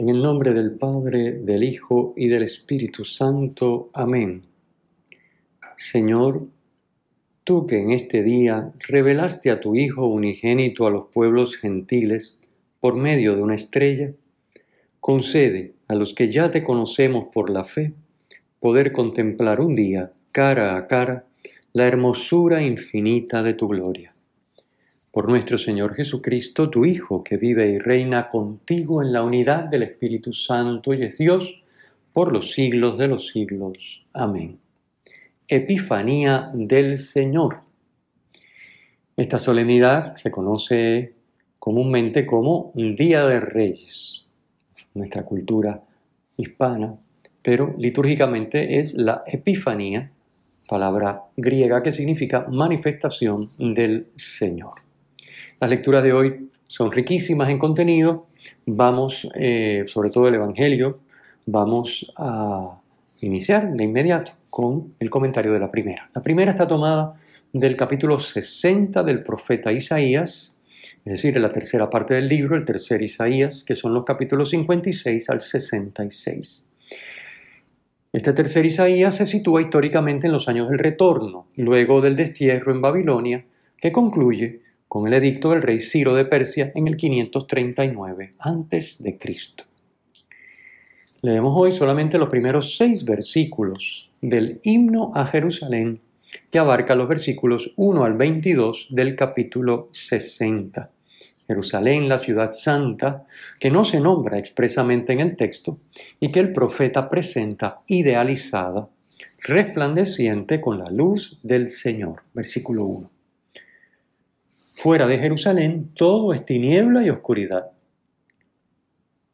En el nombre del Padre, del Hijo y del Espíritu Santo. Amén. Señor, tú que en este día revelaste a tu Hijo unigénito a los pueblos gentiles por medio de una estrella, concede a los que ya te conocemos por la fe poder contemplar un día, cara a cara, la hermosura infinita de tu gloria por nuestro Señor Jesucristo, tu Hijo, que vive y reina contigo en la unidad del Espíritu Santo y es Dios por los siglos de los siglos. Amén. Epifanía del Señor. Esta solemnidad se conoce comúnmente como Día de Reyes, nuestra cultura hispana, pero litúrgicamente es la Epifanía, palabra griega que significa manifestación del Señor. Las lecturas de hoy son riquísimas en contenido. Vamos, eh, sobre todo el Evangelio, vamos a iniciar de inmediato con el comentario de la primera. La primera está tomada del capítulo 60 del profeta Isaías, es decir, en la tercera parte del libro, el tercer Isaías, que son los capítulos 56 al 66. Este tercer Isaías se sitúa históricamente en los años del retorno, luego del destierro en Babilonia, que concluye con el edicto del rey Ciro de Persia en el 539 a.C. Leemos hoy solamente los primeros seis versículos del himno a Jerusalén, que abarca los versículos 1 al 22 del capítulo 60. Jerusalén, la ciudad santa, que no se nombra expresamente en el texto y que el profeta presenta idealizada, resplandeciente con la luz del Señor. Versículo 1. Fuera de Jerusalén todo es tiniebla y oscuridad.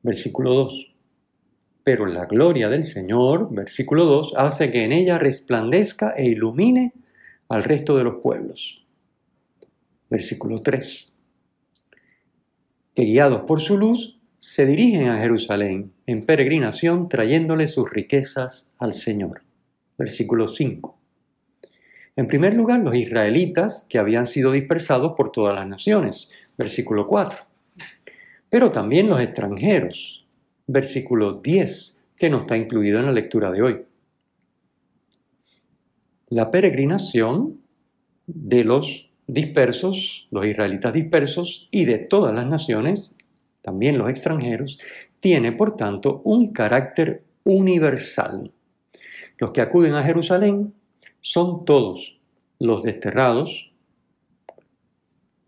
Versículo 2. Pero la gloria del Señor, versículo 2, hace que en ella resplandezca e ilumine al resto de los pueblos. Versículo 3. Que guiados por su luz se dirigen a Jerusalén en peregrinación trayéndole sus riquezas al Señor. Versículo 5 en primer lugar, los israelitas que habían sido dispersados por todas las naciones, versículo 4. Pero también los extranjeros, versículo 10, que no está incluido en la lectura de hoy. La peregrinación de los dispersos, los israelitas dispersos y de todas las naciones, también los extranjeros, tiene por tanto un carácter universal. Los que acuden a Jerusalén son todos los desterrados,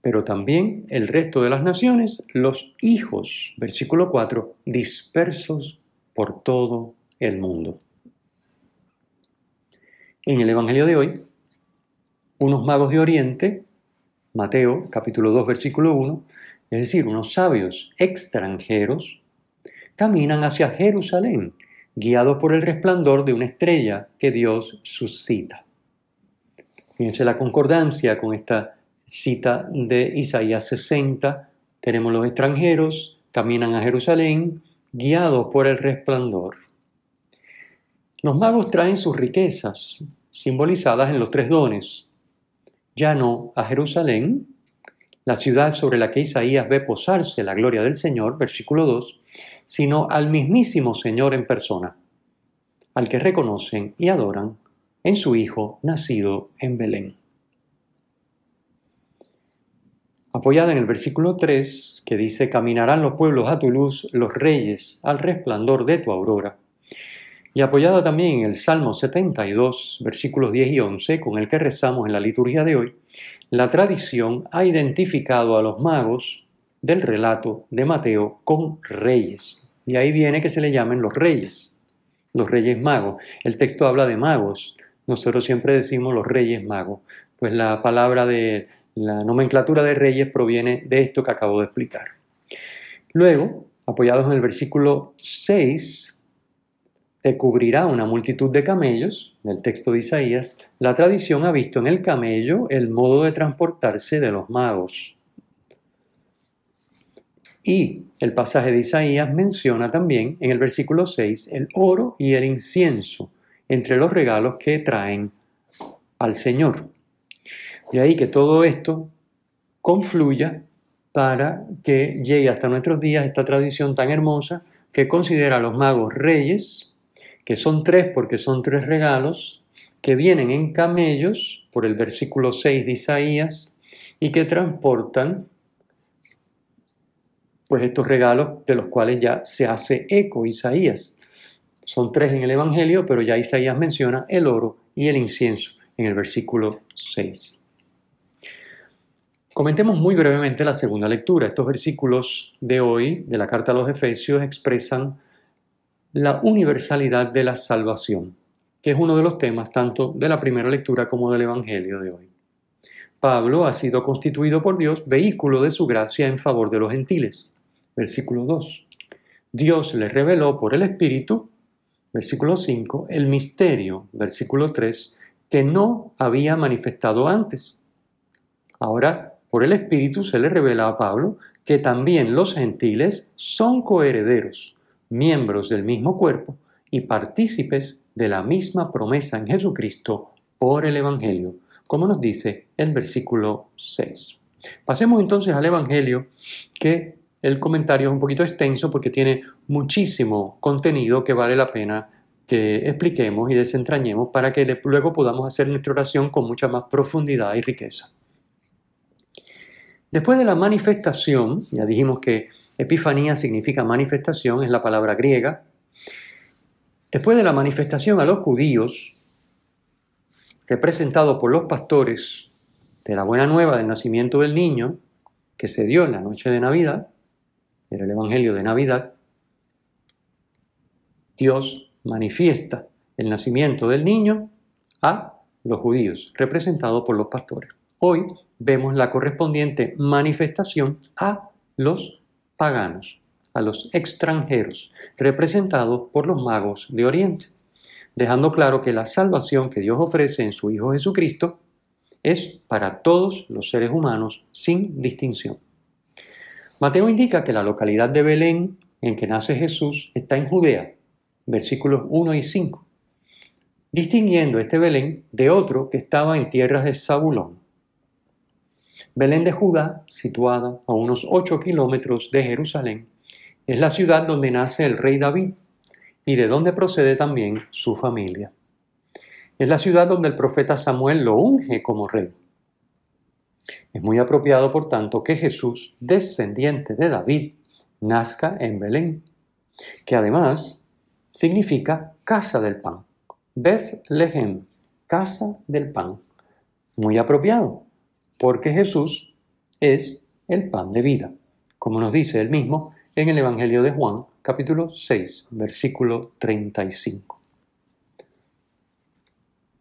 pero también el resto de las naciones, los hijos, versículo 4, dispersos por todo el mundo. En el Evangelio de hoy, unos magos de Oriente, Mateo capítulo 2 versículo 1, es decir, unos sabios extranjeros, caminan hacia Jerusalén, guiados por el resplandor de una estrella que Dios suscita. Fíjense la concordancia con esta cita de Isaías 60. Tenemos los extranjeros, caminan a Jerusalén, guiados por el resplandor. Los magos traen sus riquezas, simbolizadas en los tres dones. Ya no a Jerusalén, la ciudad sobre la que Isaías ve posarse la gloria del Señor, versículo 2, sino al mismísimo Señor en persona, al que reconocen y adoran en su Hijo nacido en Belén. Apoyada en el versículo 3, que dice, caminarán los pueblos a tu luz, los reyes al resplandor de tu aurora. Y apoyada también en el Salmo 72, versículos 10 y 11, con el que rezamos en la liturgia de hoy, la tradición ha identificado a los magos del relato de Mateo con reyes. Y ahí viene que se le llamen los reyes, los reyes magos. El texto habla de magos, nosotros siempre decimos los reyes magos, pues la palabra de la nomenclatura de reyes proviene de esto que acabo de explicar. Luego, apoyados en el versículo 6, te cubrirá una multitud de camellos, en el texto de Isaías, la tradición ha visto en el camello el modo de transportarse de los magos. Y el pasaje de Isaías menciona también en el versículo 6 el oro y el incienso entre los regalos que traen al Señor. De ahí que todo esto confluya para que llegue hasta nuestros días esta tradición tan hermosa que considera a los magos reyes, que son tres porque son tres regalos, que vienen en camellos, por el versículo 6 de Isaías, y que transportan pues estos regalos de los cuales ya se hace eco Isaías. Son tres en el Evangelio, pero ya Isaías menciona el oro y el incienso en el versículo 6. Comentemos muy brevemente la segunda lectura. Estos versículos de hoy de la carta a los Efesios expresan la universalidad de la salvación, que es uno de los temas tanto de la primera lectura como del Evangelio de hoy. Pablo ha sido constituido por Dios vehículo de su gracia en favor de los gentiles versículo 2. Dios le reveló por el Espíritu, versículo 5, el misterio, versículo 3, que no había manifestado antes. Ahora, por el Espíritu se le revela a Pablo que también los gentiles son coherederos, miembros del mismo cuerpo y partícipes de la misma promesa en Jesucristo por el Evangelio, como nos dice el versículo 6. Pasemos entonces al Evangelio que el comentario es un poquito extenso porque tiene muchísimo contenido que vale la pena que expliquemos y desentrañemos para que luego podamos hacer nuestra oración con mucha más profundidad y riqueza. Después de la manifestación, ya dijimos que epifanía significa manifestación, es la palabra griega. Después de la manifestación a los judíos, representado por los pastores de la buena nueva del nacimiento del niño, que se dio en la noche de Navidad, en el Evangelio de Navidad, Dios manifiesta el nacimiento del niño a los judíos, representado por los pastores. Hoy vemos la correspondiente manifestación a los paganos, a los extranjeros, representados por los magos de Oriente, dejando claro que la salvación que Dios ofrece en su Hijo Jesucristo es para todos los seres humanos sin distinción. Mateo indica que la localidad de Belén en que nace Jesús está en Judea, versículos 1 y 5, distinguiendo este Belén de otro que estaba en tierras de Zabulón. Belén de Judá, situada a unos 8 kilómetros de Jerusalén, es la ciudad donde nace el rey David y de donde procede también su familia. Es la ciudad donde el profeta Samuel lo unge como rey. Es muy apropiado, por tanto, que Jesús, descendiente de David, nazca en Belén, que además significa casa del pan. Bethlehem, casa del pan. Muy apropiado, porque Jesús es el pan de vida, como nos dice él mismo en el Evangelio de Juan, capítulo 6, versículo 35.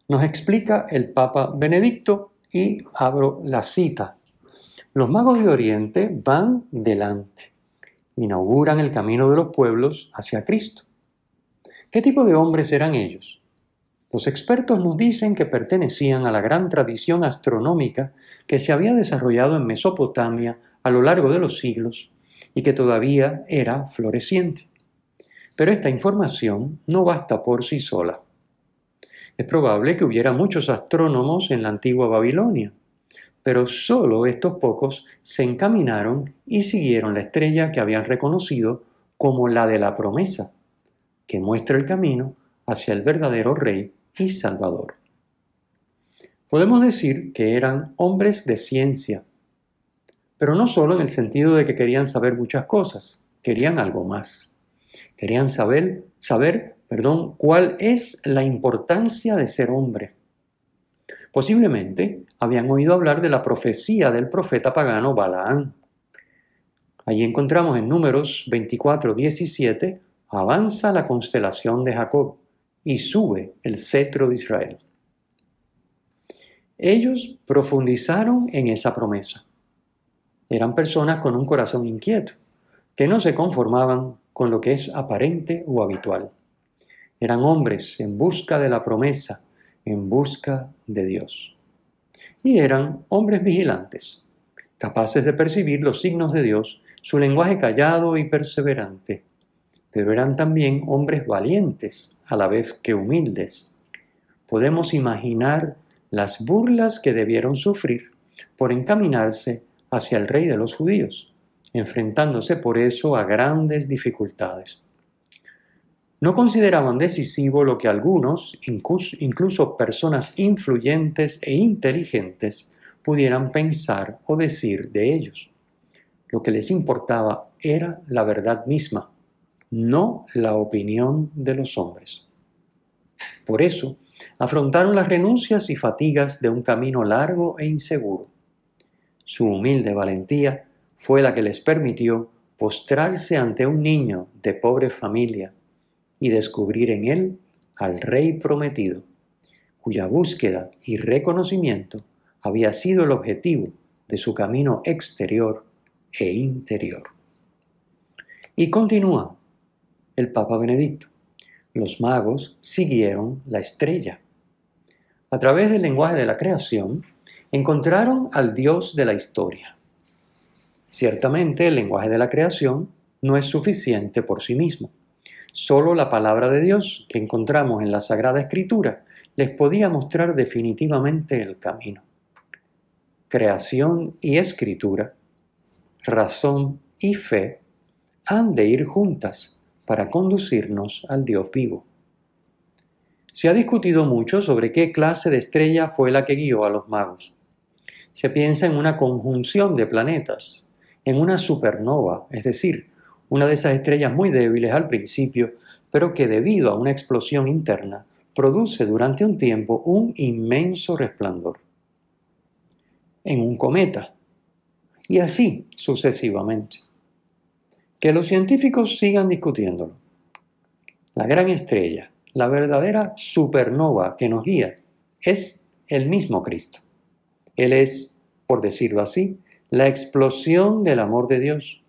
Nos explica el Papa Benedicto y abro la cita. Los magos de Oriente van delante, inauguran el camino de los pueblos hacia Cristo. ¿Qué tipo de hombres eran ellos? Los expertos nos dicen que pertenecían a la gran tradición astronómica que se había desarrollado en Mesopotamia a lo largo de los siglos y que todavía era floreciente. Pero esta información no basta por sí sola. Es probable que hubiera muchos astrónomos en la antigua Babilonia, pero solo estos pocos se encaminaron y siguieron la estrella que habían reconocido como la de la promesa, que muestra el camino hacia el verdadero Rey y Salvador. Podemos decir que eran hombres de ciencia, pero no solo en el sentido de que querían saber muchas cosas, querían algo más. Querían saber, saber perdón, cuál es la importancia de ser hombre. Posiblemente habían oído hablar de la profecía del profeta pagano Balaán. Allí encontramos en números 24, 17, avanza la constelación de Jacob y sube el cetro de Israel. Ellos profundizaron en esa promesa. Eran personas con un corazón inquieto, que no se conformaban con lo que es aparente o habitual Eran hombres en busca de la promesa, en busca de Dios. Y eran hombres vigilantes, capaces de percibir los signos de Dios, su lenguaje callado y perseverante. Pero eran también hombres valientes, a la vez que humildes. Podemos imaginar las burlas que debieron sufrir por encaminarse hacia el rey de los judíos, enfrentándose por eso a grandes dificultades. No consideraban decisivo lo que algunos, incluso personas influyentes e inteligentes, pudieran pensar o decir de ellos. Lo que les importaba era la verdad misma, no la opinión de los hombres. Por eso, afrontaron las renuncias y fatigas de un camino largo e inseguro. Su humilde valentía fue la que les permitió postrarse ante un niño de pobre familia y descubrir en él al Rey prometido, cuya búsqueda y reconocimiento había sido el objetivo de su camino exterior e interior. Y continúa el Papa Benedicto. Los magos siguieron la estrella. A través del lenguaje de la creación, encontraron al Dios de la historia. Ciertamente el lenguaje de la creación no es suficiente por sí mismo. Solo la palabra de Dios que encontramos en la Sagrada Escritura les podía mostrar definitivamente el camino. Creación y escritura, razón y fe han de ir juntas para conducirnos al Dios vivo. Se ha discutido mucho sobre qué clase de estrella fue la que guió a los magos. Se piensa en una conjunción de planetas, en una supernova, es decir, una de esas estrellas muy débiles al principio, pero que debido a una explosión interna produce durante un tiempo un inmenso resplandor. En un cometa. Y así sucesivamente. Que los científicos sigan discutiéndolo. La gran estrella, la verdadera supernova que nos guía, es el mismo Cristo. Él es, por decirlo así, la explosión del amor de Dios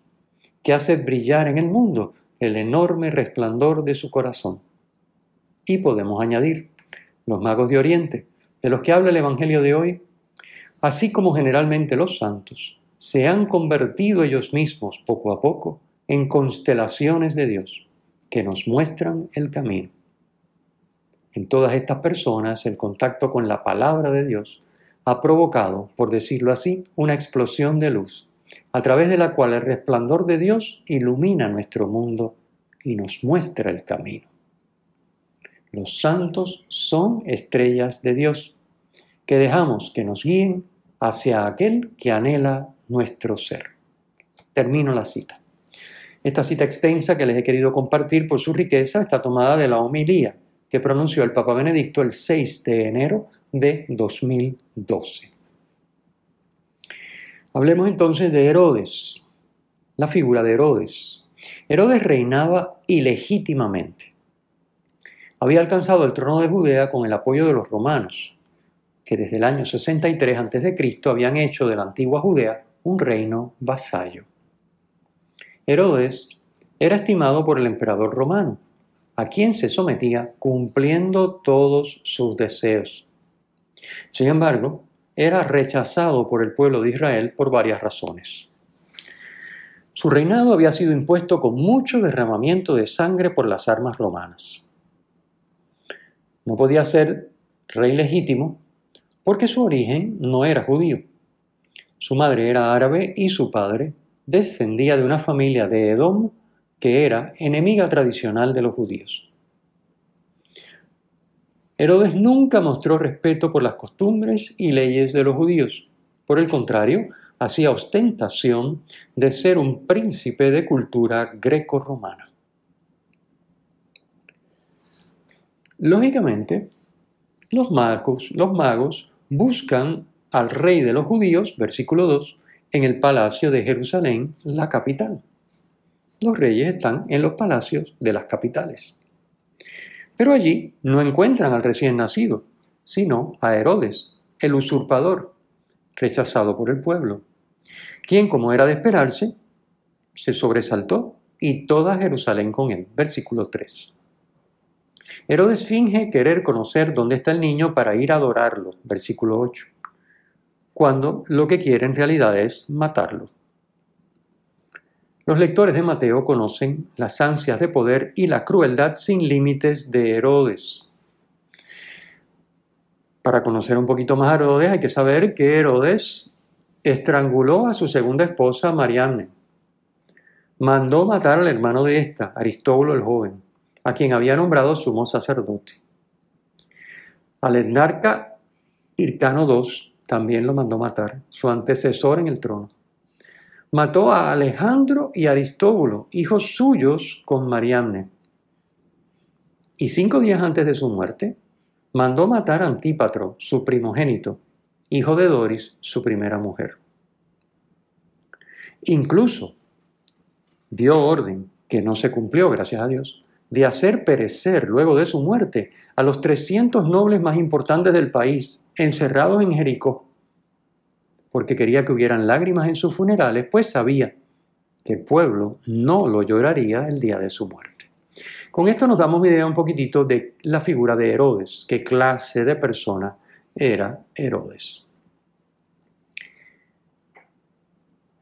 que hace brillar en el mundo el enorme resplandor de su corazón. Y podemos añadir, los magos de Oriente, de los que habla el Evangelio de hoy, así como generalmente los santos, se han convertido ellos mismos poco a poco en constelaciones de Dios que nos muestran el camino. En todas estas personas el contacto con la palabra de Dios ha provocado, por decirlo así, una explosión de luz a través de la cual el resplandor de Dios ilumina nuestro mundo y nos muestra el camino. Los santos son estrellas de Dios que dejamos que nos guíen hacia aquel que anhela nuestro ser. Termino la cita. Esta cita extensa que les he querido compartir por su riqueza está tomada de la homilía que pronunció el Papa Benedicto el 6 de enero de 2012. Hablemos entonces de Herodes, la figura de Herodes. Herodes reinaba ilegítimamente. Había alcanzado el trono de Judea con el apoyo de los romanos, que desde el año 63 a.C. habían hecho de la antigua Judea un reino vasallo. Herodes era estimado por el emperador romano, a quien se sometía cumpliendo todos sus deseos. Sin embargo, era rechazado por el pueblo de Israel por varias razones. Su reinado había sido impuesto con mucho derramamiento de sangre por las armas romanas. No podía ser rey legítimo porque su origen no era judío. Su madre era árabe y su padre descendía de una familia de Edom que era enemiga tradicional de los judíos. Herodes nunca mostró respeto por las costumbres y leyes de los judíos. Por el contrario, hacía ostentación de ser un príncipe de cultura greco-romana. Lógicamente, los magos, los magos buscan al rey de los judíos, versículo 2, en el palacio de Jerusalén, la capital. Los reyes están en los palacios de las capitales. Pero allí no encuentran al recién nacido, sino a Herodes, el usurpador, rechazado por el pueblo, quien, como era de esperarse, se sobresaltó y toda Jerusalén con él. Versículo 3. Herodes finge querer conocer dónde está el niño para ir a adorarlo, versículo 8, cuando lo que quiere en realidad es matarlo. Los lectores de Mateo conocen las ansias de poder y la crueldad sin límites de Herodes. Para conocer un poquito más a Herodes hay que saber que Herodes estranguló a su segunda esposa Marianne. Mandó matar al hermano de esta, Aristóbulo el joven, a quien había nombrado sumo sacerdote. Al etnarca Hircano II también lo mandó matar, su antecesor en el trono mató a Alejandro y Aristóbulo, hijos suyos con Mariamne. Y cinco días antes de su muerte, mandó matar a Antípatro, su primogénito, hijo de Doris, su primera mujer. Incluso dio orden, que no se cumplió, gracias a Dios, de hacer perecer luego de su muerte a los 300 nobles más importantes del país, encerrados en Jericó porque quería que hubieran lágrimas en sus funerales, pues sabía que el pueblo no lo lloraría el día de su muerte. Con esto nos damos idea un poquitito de la figura de Herodes, qué clase de persona era Herodes.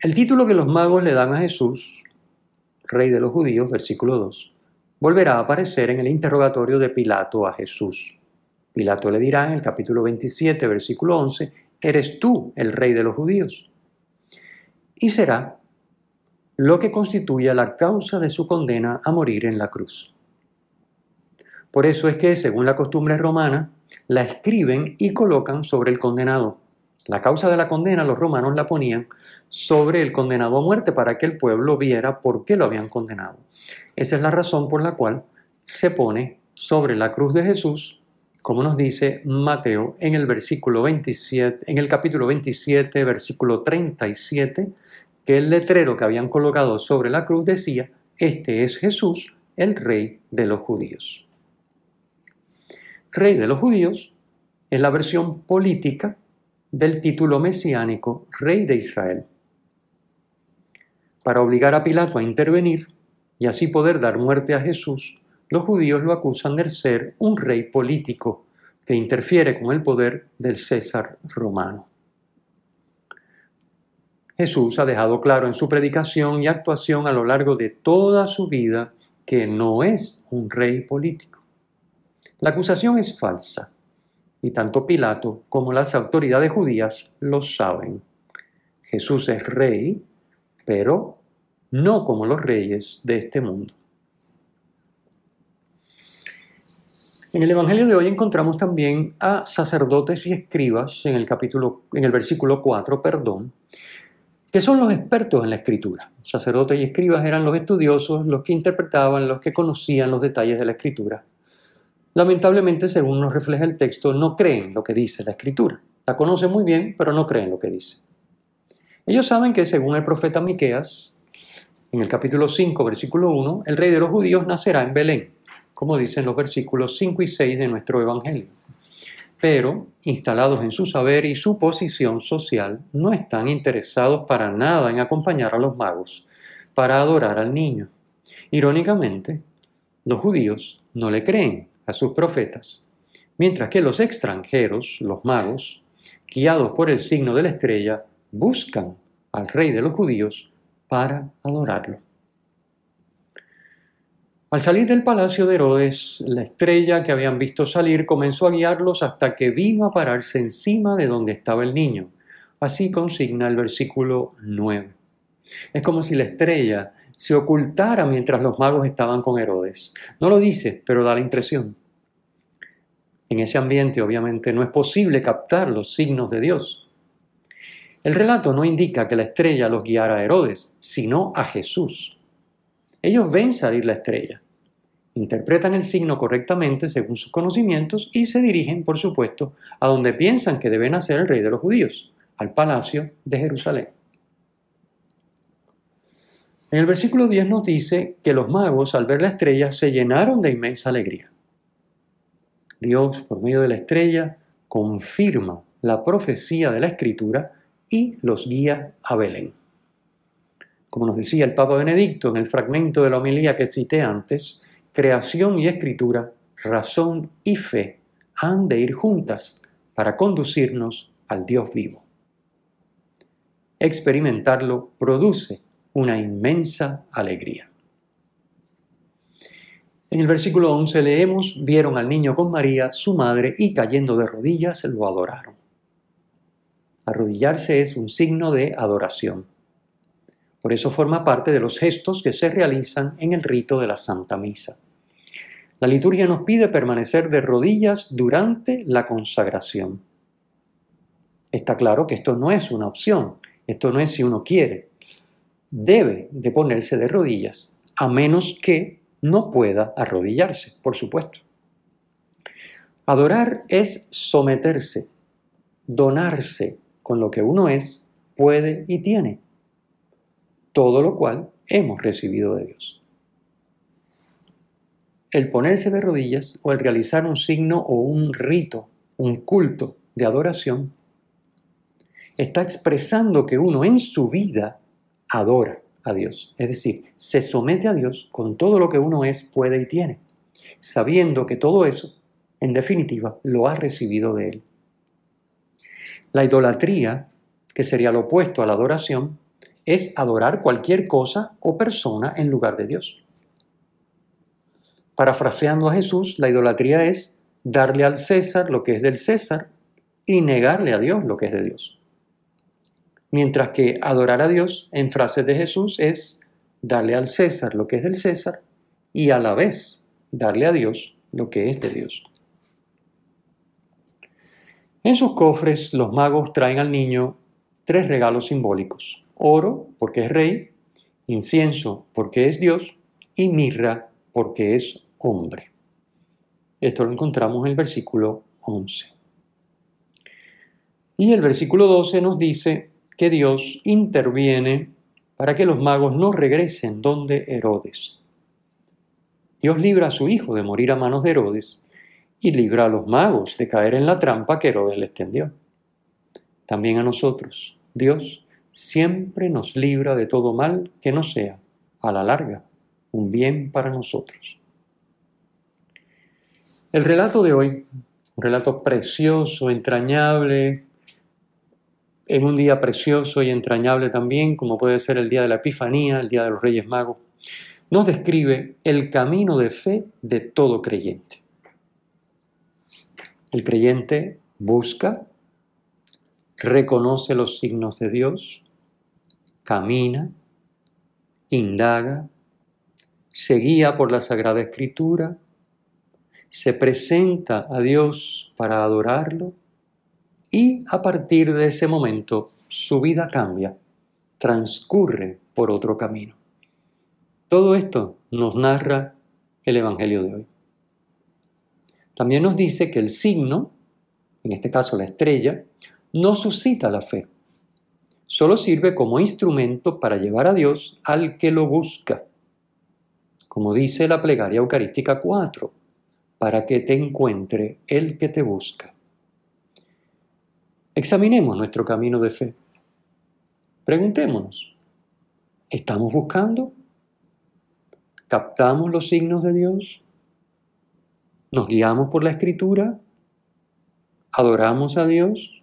El título que los magos le dan a Jesús, rey de los judíos, versículo 2, volverá a aparecer en el interrogatorio de Pilato a Jesús. Pilato le dirá en el capítulo 27, versículo 11, eres tú el rey de los judíos. Y será lo que constituya la causa de su condena a morir en la cruz. Por eso es que, según la costumbre romana, la escriben y colocan sobre el condenado. La causa de la condena los romanos la ponían sobre el condenado a muerte para que el pueblo viera por qué lo habían condenado. Esa es la razón por la cual se pone sobre la cruz de Jesús como nos dice Mateo en el versículo 27, en el capítulo 27, versículo 37, que el letrero que habían colocado sobre la cruz decía, este es Jesús, el rey de los judíos. Rey de los judíos es la versión política del título mesiánico Rey de Israel. Para obligar a Pilato a intervenir y así poder dar muerte a Jesús, los judíos lo acusan de ser un rey político que interfiere con el poder del César romano. Jesús ha dejado claro en su predicación y actuación a lo largo de toda su vida que no es un rey político. La acusación es falsa y tanto Pilato como las autoridades judías lo saben. Jesús es rey, pero no como los reyes de este mundo. En el Evangelio de hoy encontramos también a sacerdotes y escribas en el capítulo, en el versículo 4, perdón, que son los expertos en la escritura. Sacerdotes y escribas eran los estudiosos, los que interpretaban, los que conocían los detalles de la escritura. Lamentablemente, según nos refleja el texto, no creen lo que dice la escritura. La conocen muy bien, pero no creen lo que dice. Ellos saben que según el profeta Miqueas, en el capítulo 5, versículo 1, el rey de los judíos nacerá en Belén como dicen los versículos 5 y 6 de nuestro Evangelio. Pero, instalados en su saber y su posición social, no están interesados para nada en acompañar a los magos para adorar al niño. Irónicamente, los judíos no le creen a sus profetas, mientras que los extranjeros, los magos, guiados por el signo de la estrella, buscan al rey de los judíos para adorarlo. Al salir del palacio de Herodes, la estrella que habían visto salir comenzó a guiarlos hasta que vino a pararse encima de donde estaba el niño. Así consigna el versículo 9. Es como si la estrella se ocultara mientras los magos estaban con Herodes. No lo dice, pero da la impresión. En ese ambiente obviamente no es posible captar los signos de Dios. El relato no indica que la estrella los guiara a Herodes, sino a Jesús. Ellos ven salir la estrella, interpretan el signo correctamente según sus conocimientos y se dirigen, por supuesto, a donde piensan que debe nacer el rey de los judíos, al palacio de Jerusalén. En el versículo 10 nos dice que los magos al ver la estrella se llenaron de inmensa alegría. Dios, por medio de la estrella, confirma la profecía de la escritura y los guía a Belén. Como nos decía el Papa Benedicto en el fragmento de la homilía que cité antes, creación y escritura razón y fe han de ir juntas para conducirnos al Dios vivo. Experimentarlo produce una inmensa alegría. En el versículo 11 leemos, vieron al niño con María, su madre, y cayendo de rodillas lo adoraron. Arrodillarse es un signo de adoración. Por eso forma parte de los gestos que se realizan en el rito de la Santa Misa. La liturgia nos pide permanecer de rodillas durante la consagración. Está claro que esto no es una opción, esto no es si uno quiere. Debe de ponerse de rodillas, a menos que no pueda arrodillarse, por supuesto. Adorar es someterse, donarse con lo que uno es, puede y tiene, todo lo cual hemos recibido de Dios. El ponerse de rodillas o el realizar un signo o un rito, un culto de adoración, está expresando que uno en su vida adora a Dios. Es decir, se somete a Dios con todo lo que uno es, puede y tiene, sabiendo que todo eso, en definitiva, lo ha recibido de Él. La idolatría, que sería lo opuesto a la adoración, es adorar cualquier cosa o persona en lugar de Dios. Parafraseando a Jesús, la idolatría es darle al César lo que es del César y negarle a Dios lo que es de Dios. Mientras que adorar a Dios, en frases de Jesús, es darle al César lo que es del César y a la vez darle a Dios lo que es de Dios. En sus cofres los magos traen al niño tres regalos simbólicos. Oro, porque es rey, incienso, porque es Dios, y mirra, porque es hombre. Esto lo encontramos en el versículo 11. Y el versículo 12 nos dice, que Dios interviene para que los magos no regresen donde Herodes. Dios libra a su hijo de morir a manos de Herodes y libra a los magos de caer en la trampa que Herodes les tendió. También a nosotros, Dios siempre nos libra de todo mal que no sea, a la larga, un bien para nosotros. El relato de hoy, un relato precioso, entrañable, en un día precioso y entrañable también, como puede ser el día de la Epifanía, el día de los Reyes Magos, nos describe el camino de fe de todo creyente. El creyente busca, reconoce los signos de Dios, camina, indaga, se guía por la Sagrada Escritura, se presenta a Dios para adorarlo y a partir de ese momento su vida cambia, transcurre por otro camino. Todo esto nos narra el Evangelio de hoy. También nos dice que el signo, en este caso la estrella, no suscita la fe, solo sirve como instrumento para llevar a Dios al que lo busca. Como dice la plegaria eucarística 4, para que te encuentre el que te busca. Examinemos nuestro camino de fe. Preguntémonos, ¿estamos buscando? ¿Captamos los signos de Dios? ¿Nos guiamos por la escritura? ¿Adoramos a Dios?